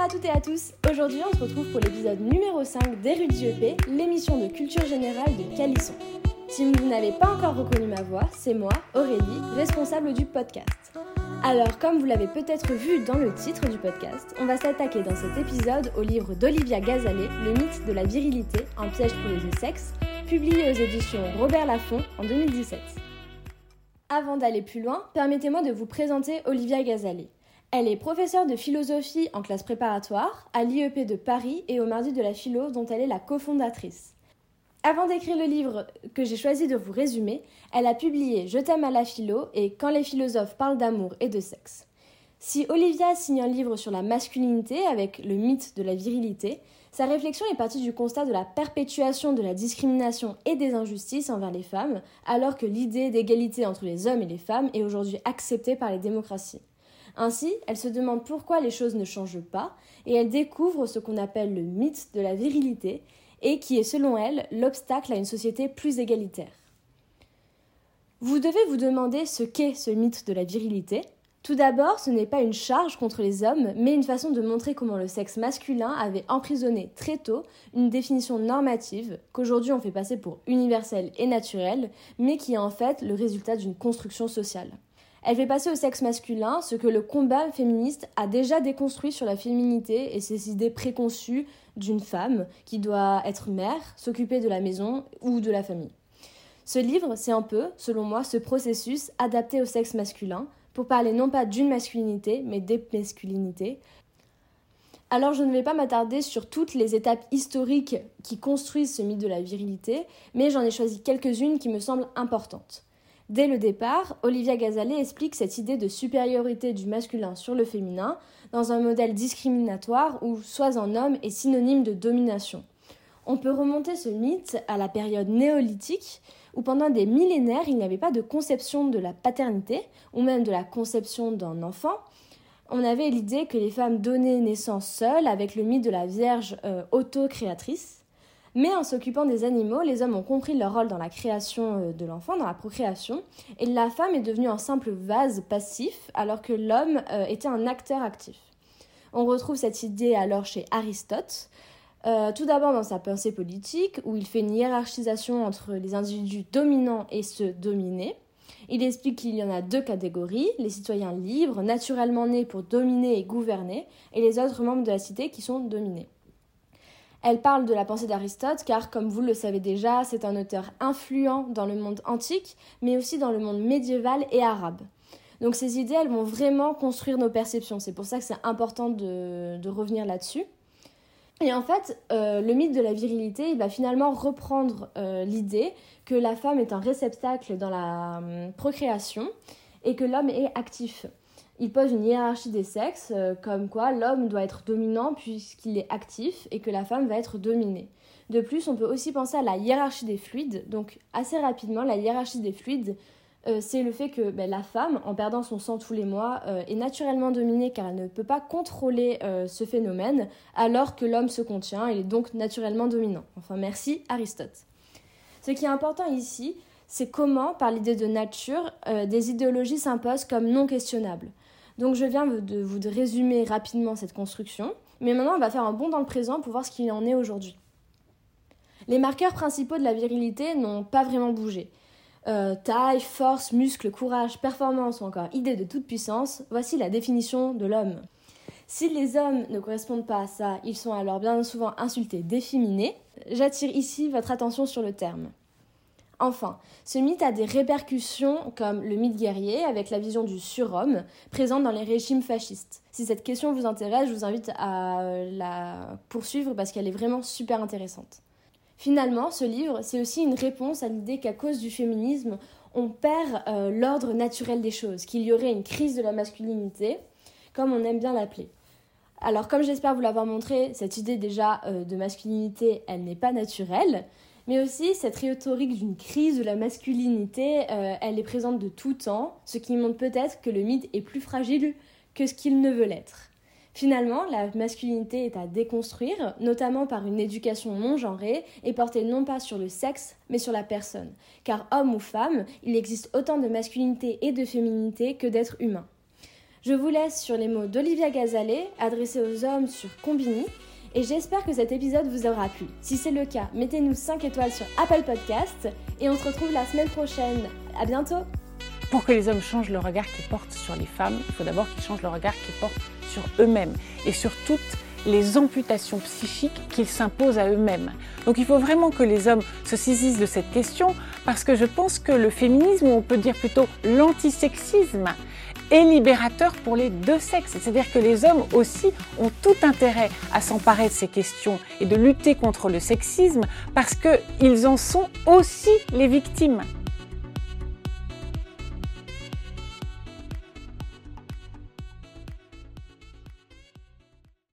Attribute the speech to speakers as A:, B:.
A: Bonjour à toutes et à tous, aujourd'hui on se retrouve pour l'épisode numéro 5 d'Érudit EP, l'émission de culture générale de Calisson. Si vous n'avez pas encore reconnu ma voix, c'est moi, Aurélie, responsable du podcast. Alors, comme vous l'avez peut-être vu dans le titre du podcast, on va s'attaquer dans cet épisode au livre d'Olivia Gazalet, Le mythe de la virilité, un piège pour les deux sexes, publié aux éditions Robert Laffont en 2017. Avant d'aller plus loin, permettez-moi de vous présenter Olivia Gazalet. Elle est professeure de philosophie en classe préparatoire à l'IEP de Paris et au Mardi de la Philo dont elle est la cofondatrice. Avant d'écrire le livre que j'ai choisi de vous résumer, elle a publié Je t'aime à la philo et Quand les philosophes parlent d'amour et de sexe. Si Olivia signe un livre sur la masculinité avec le mythe de la virilité, sa réflexion est partie du constat de la perpétuation de la discrimination et des injustices envers les femmes, alors que l'idée d'égalité entre les hommes et les femmes est aujourd'hui acceptée par les démocraties. Ainsi, elle se demande pourquoi les choses ne changent pas et elle découvre ce qu'on appelle le mythe de la virilité et qui est selon elle l'obstacle à une société plus égalitaire. Vous devez vous demander ce qu'est ce mythe de la virilité. Tout d'abord, ce n'est pas une charge contre les hommes, mais une façon de montrer comment le sexe masculin avait emprisonné très tôt une définition normative qu'aujourd'hui on fait passer pour universelle et naturelle, mais qui est en fait le résultat d'une construction sociale. Elle fait passer au sexe masculin ce que le combat féministe a déjà déconstruit sur la féminité et ses idées préconçues d'une femme qui doit être mère, s'occuper de la maison ou de la famille. Ce livre, c'est un peu, selon moi, ce processus adapté au sexe masculin pour parler non pas d'une masculinité, mais des masculinités. Alors je ne vais pas m'attarder sur toutes les étapes historiques qui construisent ce mythe de la virilité, mais j'en ai choisi quelques-unes qui me semblent importantes. Dès le départ, Olivia Gazalet explique cette idée de supériorité du masculin sur le féminin dans un modèle discriminatoire où soit un homme est synonyme de domination. On peut remonter ce mythe à la période néolithique où pendant des millénaires il n'y avait pas de conception de la paternité ou même de la conception d'un enfant. On avait l'idée que les femmes donnaient naissance seules avec le mythe de la Vierge euh, auto-créatrice. Mais en s'occupant des animaux, les hommes ont compris leur rôle dans la création euh, de l'enfant, dans la procréation, et la femme est devenue un simple vase passif, alors que l'homme euh, était un acteur actif. On retrouve cette idée alors chez Aristote, euh, tout d'abord dans sa pensée politique, où il fait une hiérarchisation entre les individus dominants et ceux dominés. Il explique qu'il y en a deux catégories, les citoyens libres, naturellement nés pour dominer et gouverner, et les autres membres de la cité qui sont dominés. Elle parle de la pensée d'Aristote car, comme vous le savez déjà, c'est un auteur influent dans le monde antique, mais aussi dans le monde médiéval et arabe. Donc ces idées, elles vont vraiment construire nos perceptions. C'est pour ça que c'est important de, revenir là-dessus. Et en fait, euh, le mythe de la virilité, il va finalement reprendre euh, l'idée que la femme est un réceptacle dans la hum, procréation et que l'homme est actif il pose une hiérarchie des sexes, euh, comme quoi l'homme doit être dominant puisqu'il est actif et que la femme va être dominée. De plus, on peut aussi penser à la hiérarchie des fluides. Donc, assez rapidement, la hiérarchie des fluides, euh, c'est le fait que ben, la femme, en perdant son sang tous les mois, euh, est naturellement dominée car elle ne peut pas contrôler ce phénomène, alors que l'homme se contient, et est donc naturellement dominant. Enfin, merci Aristote. Ce qui est important ici, c'est comment, par l'idée de nature, des idéologies s'imposent comme non questionnables. Donc je viens de vous résumer rapidement cette construction, mais maintenant on va faire un bond dans le présent pour voir ce qu'il en est aujourd'hui. Les marqueurs principaux de la virilité n'ont pas vraiment bougé. Euh, taille, force, muscle, courage, performance ou encore idée de toute puissance, voici la définition de l'homme. Si les hommes ne correspondent pas à ça, ils sont alors bien souvent insultés d'efféminés. J'attire ici votre attention sur le terme. Enfin, ce mythe a des répercussions comme le mythe guerrier avec la vision du surhomme présente dans les régimes fascistes. Si cette question vous intéresse, je vous invite à la poursuivre parce qu'elle est vraiment super intéressante. Finalement, ce livre, c'est aussi une réponse à l'idée qu'à cause du féminisme, on perd euh, l'ordre naturel des choses, qu'il y aurait une crise de la masculinité, comme on aime bien l'appeler. Alors, comme j'espère vous l'avoir montré, cette idée déjà euh, de masculinité, elle n'est pas naturelle mais aussi cette rhétorique d'une crise de la masculinité, euh, elle est présente de tout temps, ce qui montre peut-être que le mythe est plus fragile que ce qu'il ne veut l'être. Finalement, la masculinité est à déconstruire, notamment par une éducation non genrée et portée non pas sur le sexe, mais sur la personne. Car homme ou femme, il existe autant de masculinité et de féminité que d'êtres humains. Je vous laisse sur les mots d'Olivia Gazalet, adressés aux hommes sur Combini, et j'espère que cet épisode vous aura plu. Si c'est le cas, mettez-nous 5 étoiles sur Apple Podcast, et on se retrouve la semaine prochaine. À bientôt
B: Pour que les hommes changent le regard qu'ils portent sur les femmes, il faut d'abord qu'ils changent le regard qu'ils portent sur eux-mêmes, et sur toutes les amputations psychiques qu'ils s'imposent à eux-mêmes. Donc il faut vraiment que les hommes se saisissent de cette question parce que je pense que le féminisme, ou on peut dire plutôt l'antisexisme, est libérateur pour les deux sexes. C'est-à-dire que les hommes aussi ont tout intérêt à s'emparer de ces questions et de lutter contre le sexisme parce qu'ils en sont aussi les victimes.